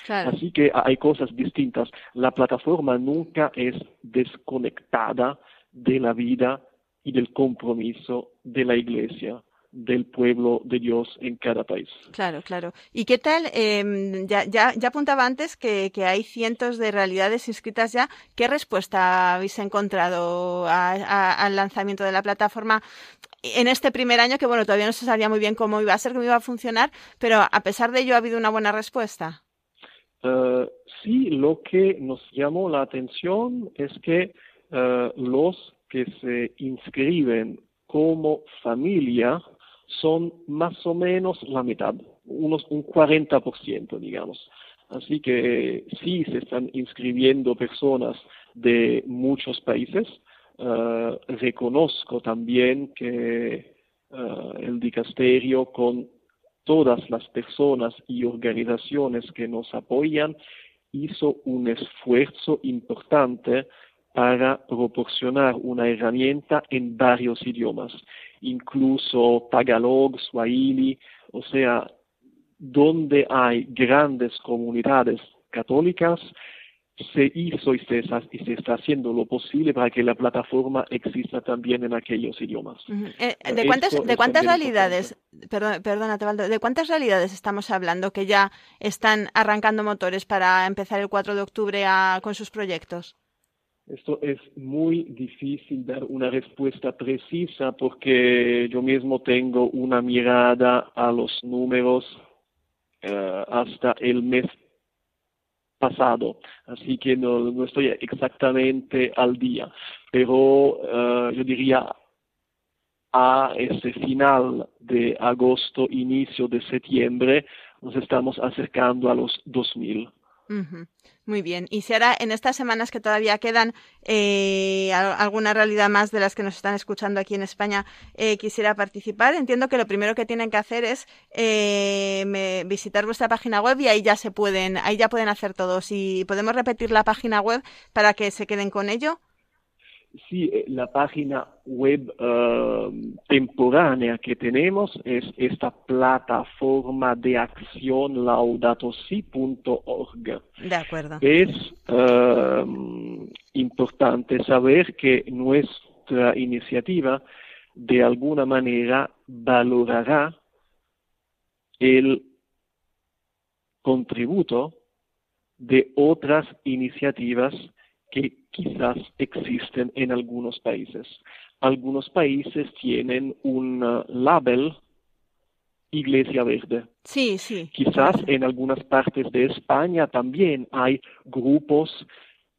Así que hay cosas distintas. La plataforma nunca es desconectada de la vida y del compromiso de la Iglesia del pueblo de Dios en cada país. Claro, claro. ¿Y qué tal? Eh, ya, ya, ya, apuntaba antes que, que, hay cientos de realidades inscritas ya. ¿Qué respuesta habéis encontrado al lanzamiento de la plataforma en este primer año? Que bueno, todavía no se sabía muy bien cómo iba a ser, cómo iba a funcionar, pero a pesar de ello ha habido una buena respuesta. Uh, sí, lo que nos llamó la atención es que uh, los que se inscriben como familia son más o menos la mitad, unos un 40%, digamos. Así que sí se están inscribiendo personas de muchos países. Uh, reconozco también que el dicasterio con todas las personas y organizaciones que nos apoyan hizo un esfuerzo importante para proporcionar una herramienta en varios idiomas, incluso tagalog, swahili, o sea, donde hay grandes comunidades católicas, se hizo y se, está haciendo lo posible para que la plataforma exista también en aquellos idiomas. Eh, ¿De cuántas, de cuántas realidades, perdón, perdona, de cuántas realidades estamos hablando que ya están arrancando motores para empezar el 4 de octubre con sus proyectos? Esto es muy difícil dar una respuesta precisa porque yo mismo tengo una mirada a los números eh, hasta el mes pasado, así que no, estoy exactamente al día, pero eh, yo diría a ese final de agosto, inicio de septiembre, nos estamos acercando a los 2000. Muy bien. Y si ahora en estas semanas que todavía quedan eh, alguna realidad más de las que nos están escuchando aquí en España eh, quisiera participar, entiendo que lo primero que tienen que hacer es eh, visitar vuestra página web y ahí ya se pueden, ahí ya pueden hacer todo. Si podemos repetir la página web para que se queden con ello. Sí, eh, la página web uh, temporánea que tenemos es esta plataforma de acción laudatosi.org. De acuerdo. Es uh, importante saber que nuestra iniciativa de alguna manera valorará el contributo de otras iniciativas que quizás existen en algunos países. Algunos países tienen un uh, label Iglesia Verde. Sí, sí. Quizás en algunas partes de España también hay grupos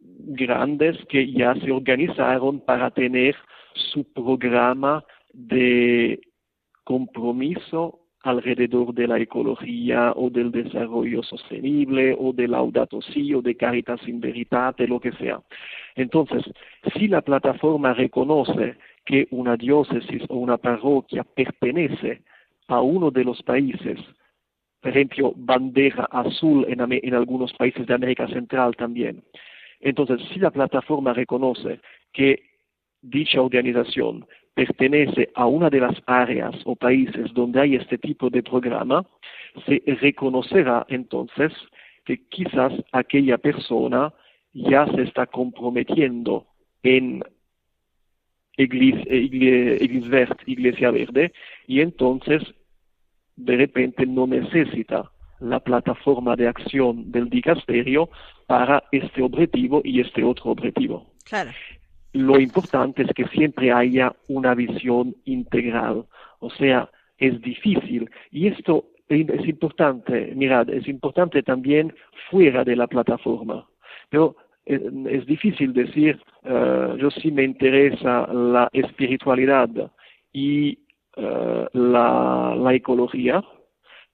grandes que ya se organizaron para tener su programa de compromiso alrededor de la ecología o del desarrollo sostenible o de Laudato Si o de Caritas in Veritate, lo que sea. Entonces, si la plataforma reconoce que una diócesis o una parroquia pertenece a uno de los países, por ejemplo, bandera azul en, en algunos países de América Central también, entonces si la plataforma reconoce que dicha organización pertenece a una de las áreas o países donde hay este tipo de programa, se reconocerá entonces que quizás aquella persona ya se está comprometiendo en Iglesia Verde y entonces de repente no necesita la plataforma de acción del dicasterio para este objetivo y este otro objetivo. Claro lo importante es que siempre haya una visión integral. O sea, es difícil. Y esto es importante, mirad, es importante también fuera de la plataforma. Pero eh, es, difícil decir, uh, yo sí me interesa la espiritualidad y uh, la, la ecología,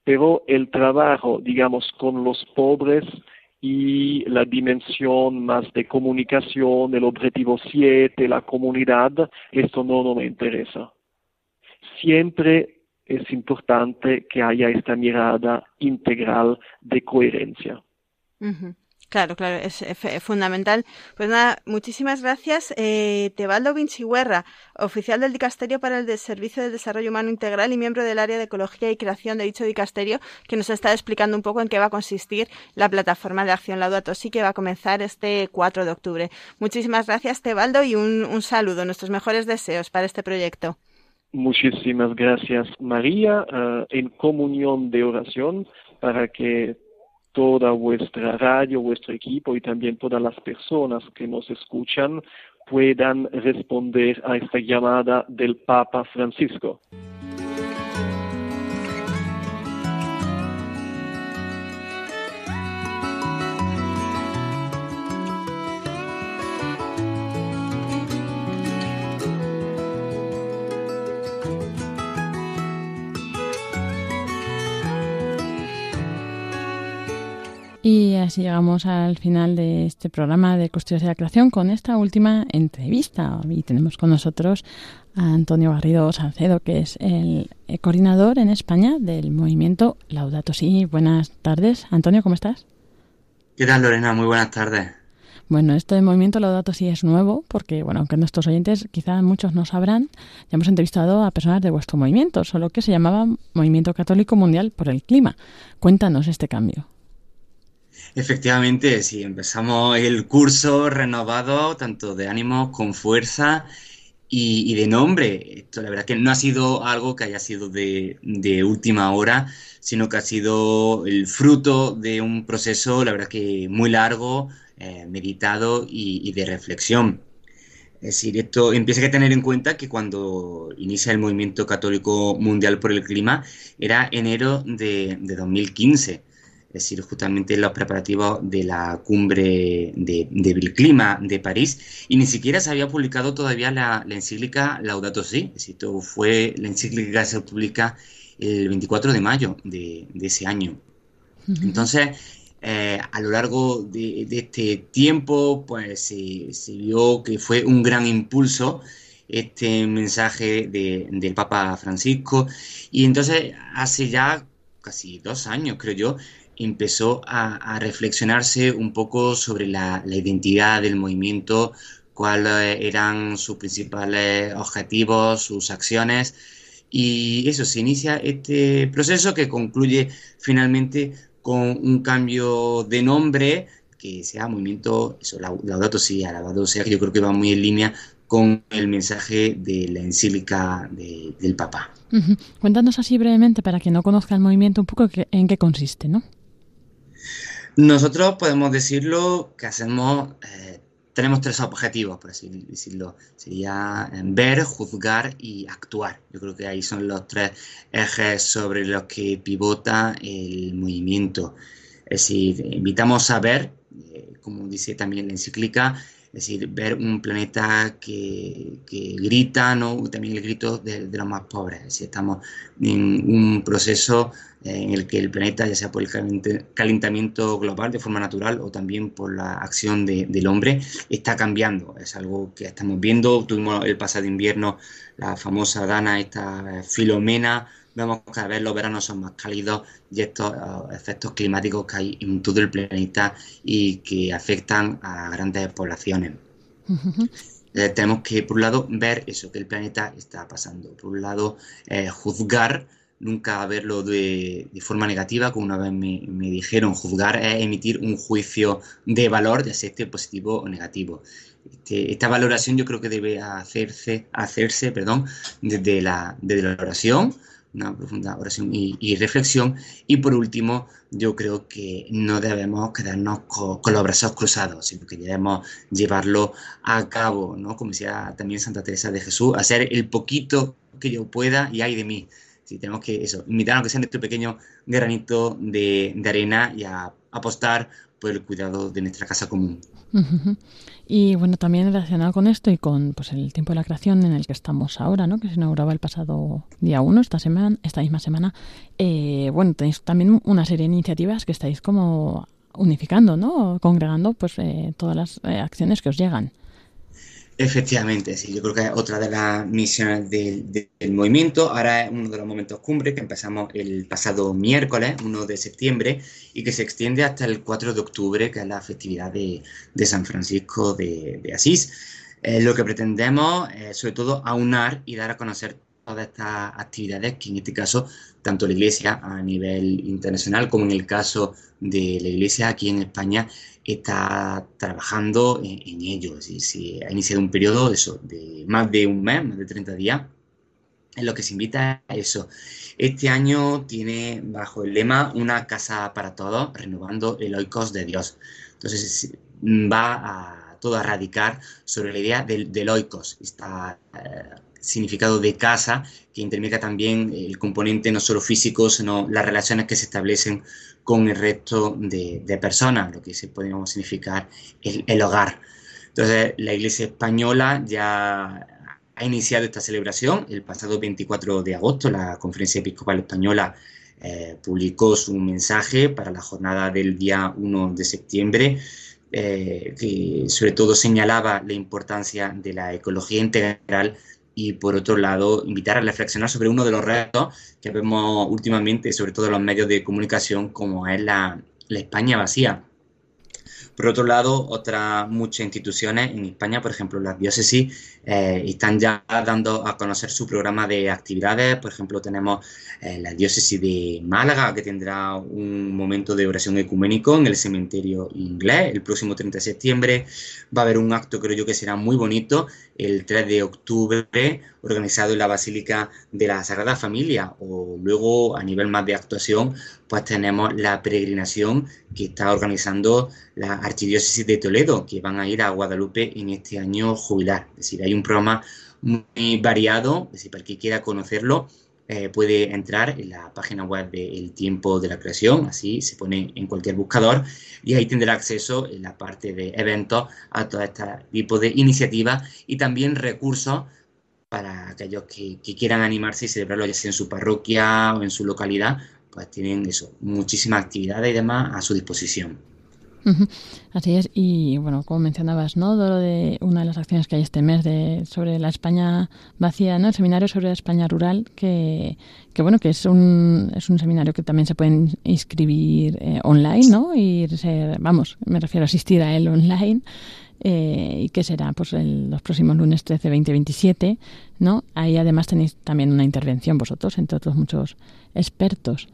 pero el trabajo, digamos, con los pobres y la dimensión más de comunicación, el objetivo 7, la comunidad, esto no, no me interesa. Siempre es importante que haya esta mirada integral de coherencia. Claro, claro, es, fundamental. Pues nada, muchísimas gracias. Eh, Tebaldo Vinciguerra, oficial del Dicasterio para el Servicio de Desarrollo Humano Integral y miembro del área de Ecología y Creación de dicho Dicasterio, que nos está explicando un poco en qué va a consistir la plataforma de acción Laudato Si que va a comenzar este 4 de octubre. Muchísimas gracias, Tebaldo, y un, saludo, nuestros mejores deseos para este proyecto. Muchísimas gracias, María, eh, en comunión de oración para que toda vuestra radio, vuestro equipo y también todas las personas que nos escuchan puedan responder a esta llamada del Papa Francisco. Y así llegamos al final de este programa de Custodios de la Creación con esta última entrevista. Y tenemos con nosotros a Antonio Garrido Salcedo, que es el coordinador en España del movimiento Laudato Si. Buenas tardes. Antonio, ¿cómo estás? ¿Qué tal, Lorena? Muy buenas tardes. Bueno, este movimiento Laudato Si es nuevo, porque, bueno, aunque nuestros oyentes quizá muchos no sabrán, ya hemos entrevistado a personas de vuestro movimiento, solo que se llamaba Movimiento Católico Mundial por el Clima. Cuéntanos este cambio. Efectivamente, sí, empezamos el curso renovado, tanto de ánimo con fuerza y, de nombre. Esto la verdad que no ha sido algo que haya sido de, última hora, sino que ha sido el fruto de un proceso, la verdad que muy largo, eh, meditado y, de reflexión. Es decir, esto empieza a tener en cuenta que cuando inicia el movimiento católico mundial por el clima era enero de, de 2015 es decir, justamente los preparativos de la cumbre de, del clima de París, y ni siquiera se había publicado todavía la, encíclica Laudato Si, esto fue la encíclica que se publica el 24 de mayo de, ese año. Entonces, eh, a lo largo de, este tiempo, pues se, vio que fue un gran impulso este mensaje del Papa Francisco, y entonces hace ya casi dos años, creo yo, empezó a, reflexionarse un poco sobre la, identidad del movimiento, cuáles eran sus principales objetivos, sus acciones. Y eso, se inicia este proceso que concluye finalmente con un cambio de nombre que sea movimiento, eso, Laudato Si, alabado sea, que yo creo que va muy en línea con el mensaje de la encíclica del Papa. Cuéntanos así brevemente, para que no conozca el movimiento, un poco en qué consiste, ¿no? Nosotros podemos decirlo que hacemos, eh, tenemos tres objetivos, por así decirlo. Sería eh, ver, juzgar y actuar. Yo creo que ahí son los tres ejes sobre los que pivota el movimiento. Es decir, invitamos a ver, eh, como dice también la encíclica, es decir, ver un planeta que, grita, ¿no? también el grito de, los más pobres. Es decir, estamos en un proceso en el que el planeta, ya sea por el calentamiento global de forma natural o también por la acción del hombre, está cambiando. Es algo que estamos viendo. Tuvimos el pasado invierno la famosa Dana, esta Filomena. Vemos que cada vez los veranos son más cálidos y estos uh, efectos climáticos que hay en todo el planeta y que afectan a grandes poblaciones. Eh, tenemos que, por un lado, ver eso que el planeta está pasando. Por un lado, eh, juzgar nunca verlo de, forma negativa, como una vez me, dijeron, juzgar es emitir un juicio de valor, ya sea este positivo o negativo. Este, esta valoración yo creo que debe hacerse, hacerse perdón, desde, la, la oración, una profunda oración y, reflexión. Y por último, yo creo que no debemos quedarnos con, los brazos cruzados, sino que debemos llevarlo a cabo, ¿no? como decía también Santa Teresa de Jesús, hacer el poquito que yo pueda y hay de mí Sí, tenemos que eso, invitar a que sean este pequeño granito de, de arena y a apostar por el cuidado de nuestra casa común. Y bueno, también relacionado con esto y con pues el tiempo de la creación en el que estamos ahora, ¿no? que se inauguraba el pasado día 1, esta semana, esta misma semana, eh, bueno, tenéis también una serie de iniciativas que estáis como unificando, ¿no? Congregando pues eh, todas las eh, acciones que os llegan. Efectivamente, sí, yo creo que es otra de las misiones del, movimiento. Ahora es uno de los momentos cumbre que empezamos el pasado miércoles, 1 de septiembre, y que se extiende hasta el 4 de octubre, que es la festividad de, San Francisco de, Asís. Eh, lo que pretendemos es, sobre todo, aunar y dar a conocer todas estas actividades que en este caso tanto la Iglesia a nivel internacional como en el caso de la Iglesia aquí en España está trabajando en, ello. se ha iniciado un periodo de, eso, de más de un mes, más de 30 días, en lo que se invita a eso. Este año tiene bajo el lema Una casa para todos, renovando el oikos de Dios. Entonces va a todo a radicar sobre la idea del, del oikos, eh, significado de casa, que intermedia también el componente no solo físico, sino las relaciones que se establecen con el resto de, personas, lo que se podríamos significar el, hogar. Entonces, la Iglesia Española ya ha iniciado esta celebración el pasado 24 de agosto. La Conferencia Episcopal Española eh, publicó su mensaje para la jornada del día 1 de septiembre, eh, que sobre todo señalaba la importancia de la ecología integral y por otro lado invitar a reflexionar sobre uno de los retos que vemos últimamente, sobre todo en los medios de comunicación, como es la, la España vacía. Por otro lado, otras muchas instituciones en España, por ejemplo, las diócesis, eh, están ya dando a conocer su programa de actividades. Por ejemplo, tenemos eh, la diócesis de Málaga, que tendrá un momento de oración ecuménico en el cementerio inglés el próximo 30 de septiembre. Va a haber un acto, creo yo, que será muy bonito, el 3 de octubre, organizado en la Basílica de la Sagrada Familia. O luego, a nivel más de actuación, pues tenemos la peregrinación que está organizando la Archidiócesis de Toledo, que van a ir a Guadalupe en este año jubilar. Es decir, hay un programa muy variado, es decir, para el que quiera conocerlo, eh, puede entrar en la página web de El Tiempo de la Creación, así se pone en cualquier buscador y ahí tendrá acceso en la parte de eventos a todo este tipo de iniciativas y también recursos para aquellos que, que quieran animarse y celebrarlo ya sea en su parroquia o en su localidad, pues tienen eso, muchísimas actividades y demás a su disposición. Así es, y bueno, como mencionabas, ¿no? de una de las acciones que hay este mes de, sobre la España vacía, ¿no? El seminario sobre la España rural, que, que bueno, que es un, es un seminario que también se pueden inscribir eh, online, ¿no? Y vamos, me refiero a asistir a él online. Eh, y que será pues los próximos lunes 13, 20, 27, ¿no? Ahí además tenéis también una intervención vosotros, entre otros muchos expertos.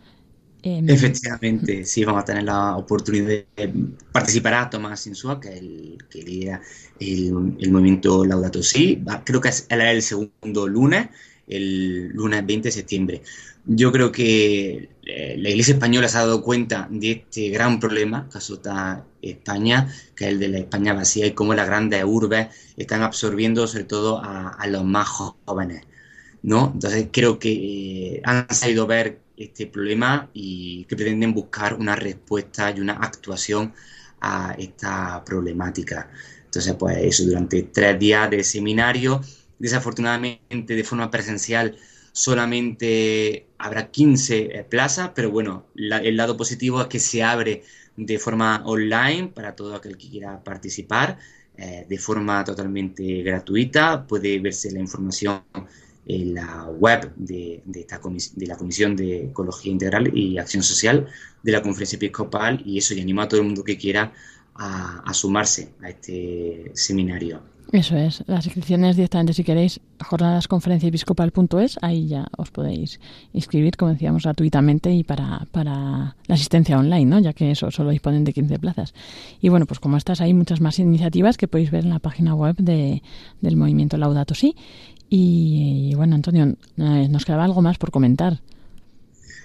Em, Efectivamente, sí, vamos a tener la oportunidad de participar a Tomás Insua, que, el, que lidera el, el, movimiento Laudato Si. Creo que es el segundo lunes, el lunes 20 de septiembre. Yo creo que eh, la Iglesia española se ha dado cuenta de este gran problema que azota España, que es el de la España vacía y cómo las grandes urbes están absorbiendo sobre todo a, a los más jóvenes. ¿no? Entonces creo que eh, han sabido ver este problema y que pretenden buscar una respuesta y una actuación a esta problemática. Entonces, pues eso, durante tres días de seminario, desafortunadamente de forma presencial solamente habrá 15 eh, plazas, pero bueno, el lado positivo es que se abre de forma online para todo aquel que quiera participar, eh, de forma totalmente gratuita, puede verse la información en la web de, esta de la Comisión de Ecología Integral y Acción Social de la Conferencia Episcopal y eso, y animo a todo el mundo que quiera a, sumarse a este seminario. Eso es, las inscripciones directamente si queréis, jornadasconferenciaepiscopal.es, ahí ya os podéis inscribir, como decíamos, gratuitamente y para, para la asistencia online, ¿no? ya que eso solo disponen de 15 plazas. Y bueno, pues como estas hay muchas más iniciativas que podéis ver en la página web de, del movimiento Laudato Si y, bueno, Antonio, eh, nos quedaba algo más por comentar.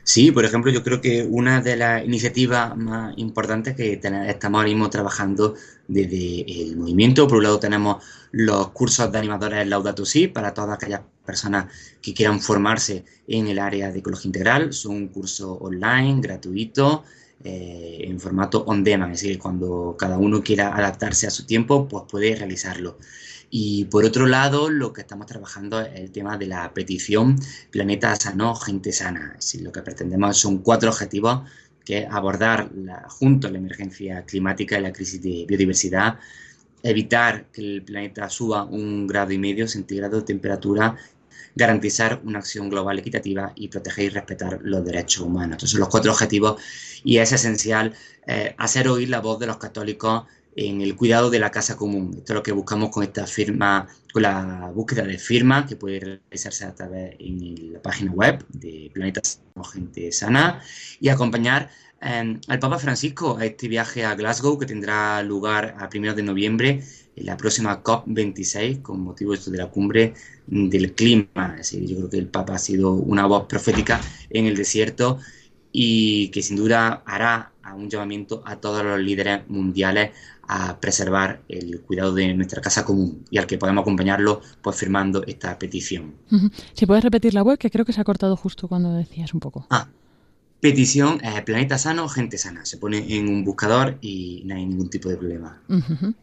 Sí, por ejemplo, yo creo que una de las iniciativas más importantes que estamos ahora mismo trabajando desde el movimiento, por un lado tenemos los cursos de animadores Laudato Si para todas aquellas personas que quieran formarse en el área de ecología integral. Son un curso online, gratuito, eh, en formato on demand, es decir, cuando cada uno quiera adaptarse a su tiempo, pues puede realizarlo. Y por otro lado, lo que estamos trabajando es el tema de la petición Planeta Sano, Gente Sana. Es lo que pretendemos son cuatro objetivos que abordar junto a la emergencia climática y la crisis de biodiversidad, evitar que el planeta suba un grado y medio centígrado de temperatura, garantizar una acción global equitativa y proteger y respetar los derechos humanos. Estos son los cuatro objetivos y es esencial eh, hacer oír la voz de los católicos en el cuidado de la casa común. Esto es lo que buscamos con esta firma, con la búsqueda de firma que puede realizarse a través de la página web de Planeta Gente Sana y acompañar em, al Papa Francisco a este viaje a Glasgow que tendrá lugar a primeros de noviembre en la próxima COP26 con motivo de la cumbre del clima. yo creo que el Papa ha sido una voz profética en el desierto y que sin duda hará un llamamiento a todos los líderes mundiales a preservar el cuidado de nuestra casa común y al que podemos acompañarlo pues firmando esta petición. Si puedes repetir la web, que creo que se ha cortado justo cuando decías un poco. Ah, petición eh, Planeta Sano, Gente Sana. Se pone en un buscador y no hay ningún tipo de problema.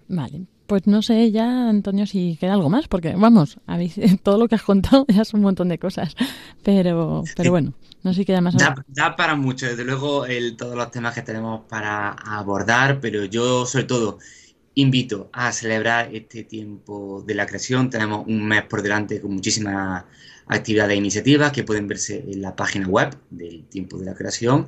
Vale. Pues no sé ya, Antonio, si queda algo más, porque vamos, todo lo que has contado ya es un montón de cosas. Pero, pero bueno, no sé si queda más. Da, da para mucho, desde luego, el, todos los temas que tenemos para abordar, pero yo, sobre todo, invito a celebrar este tiempo de la creación. Tenemos un mes por delante con muchísimas actividades e iniciativas que pueden verse en la página web del tiempo de la creación.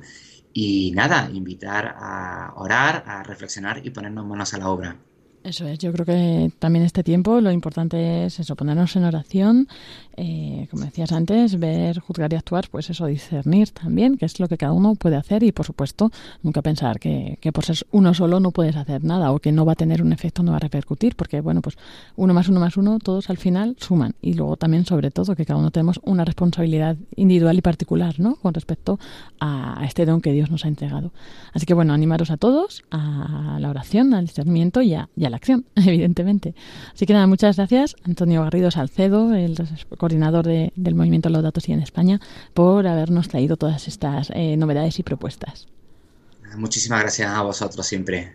Y nada, invitar a orar, a reflexionar y ponernos manos a la obra. Eso es, yo creo que también este tiempo lo importante es eso, ponernos en oración, eh, como decías antes, ver, juzgar y actuar, pues eso, discernir también, que es lo que cada uno puede hacer y por supuesto nunca pensar que, que por ser uno solo no puedes hacer nada o que no va a tener un efecto, no va a repercutir, porque bueno, pues uno más uno más uno, todos al final suman y luego también sobre todo que cada uno tenemos una responsabilidad individual y particular, ¿no? Con respecto a este don que Dios nos ha entregado. Así que bueno, animaros a todos a la oración, al discernimiento y a, y a la acción, evidentemente. Así que nada, muchas gracias, Antonio Garrido Salcedo, el coordinador del movimiento Los Datos y en España, por habernos traído todas estas eh, novedades y propuestas. Muchísimas gracias a vosotros siempre.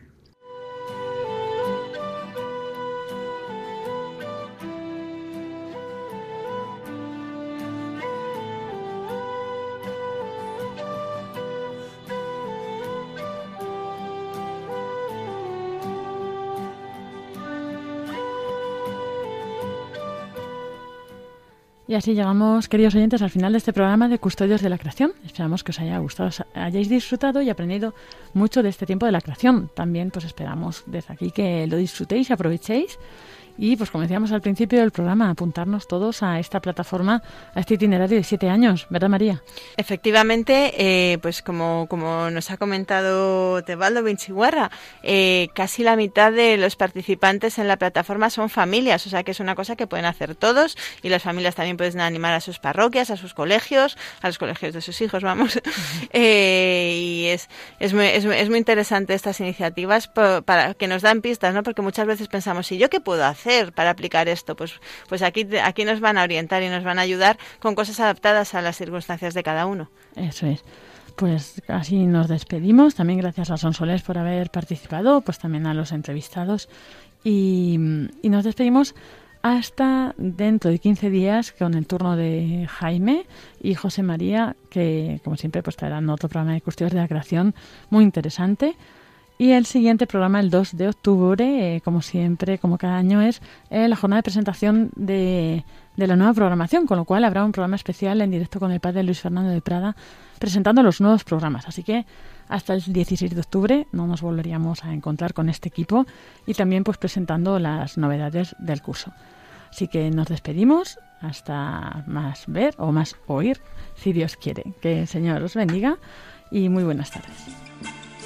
Y así llegamos, queridos oyentes, al final de este programa de Custodios de la Creación. Esperamos que os haya gustado, os hayáis disfrutado y aprendido mucho de este tiempo de la creación. También pues esperamos desde aquí que lo disfrutéis y aprovechéis y pues como decíamos al principio del programa, apuntarnos todos a esta plataforma, a este itinerario de siete años, ¿verdad María? Efectivamente, eh, pues como, como nos ha comentado Tebaldo Vinciguerra, eh, casi la mitad de los participantes en la plataforma son familias, o sea que es una cosa que pueden hacer todos y las familias también pueden animar a sus parroquias, a sus colegios, a los colegios de sus hijos, vamos. eh, y es, es, muy, es, es muy interesante estas iniciativas para que nos dan pistas, ¿no? Porque muchas veces pensamos, ¿y yo qué puedo hacer? Para aplicar esto? Pues, pues aquí, aquí nos van a orientar y nos van a ayudar con cosas adaptadas a las circunstancias de cada uno. Eso es. Pues así nos despedimos. También gracias a Sonsoles por haber participado, pues también a los entrevistados. Y, y nos despedimos hasta dentro de 15 días con el turno de Jaime y José María, que como siempre pues traerán otro programa de custodios de la creación muy interesante. Y el siguiente programa, el 2 de octubre, eh, como siempre, como cada año, es eh, la jornada de presentación de, de, la nueva programación, con lo cual habrá un programa especial en directo con el padre Luis Fernando de Prada presentando los nuevos programas. Así que hasta el 16 de octubre no nos volveríamos a encontrar con este equipo y también pues presentando las novedades del curso. Así que nos despedimos hasta más ver o más oír, si Dios quiere. Que el Señor os bendiga y muy buenas tardes.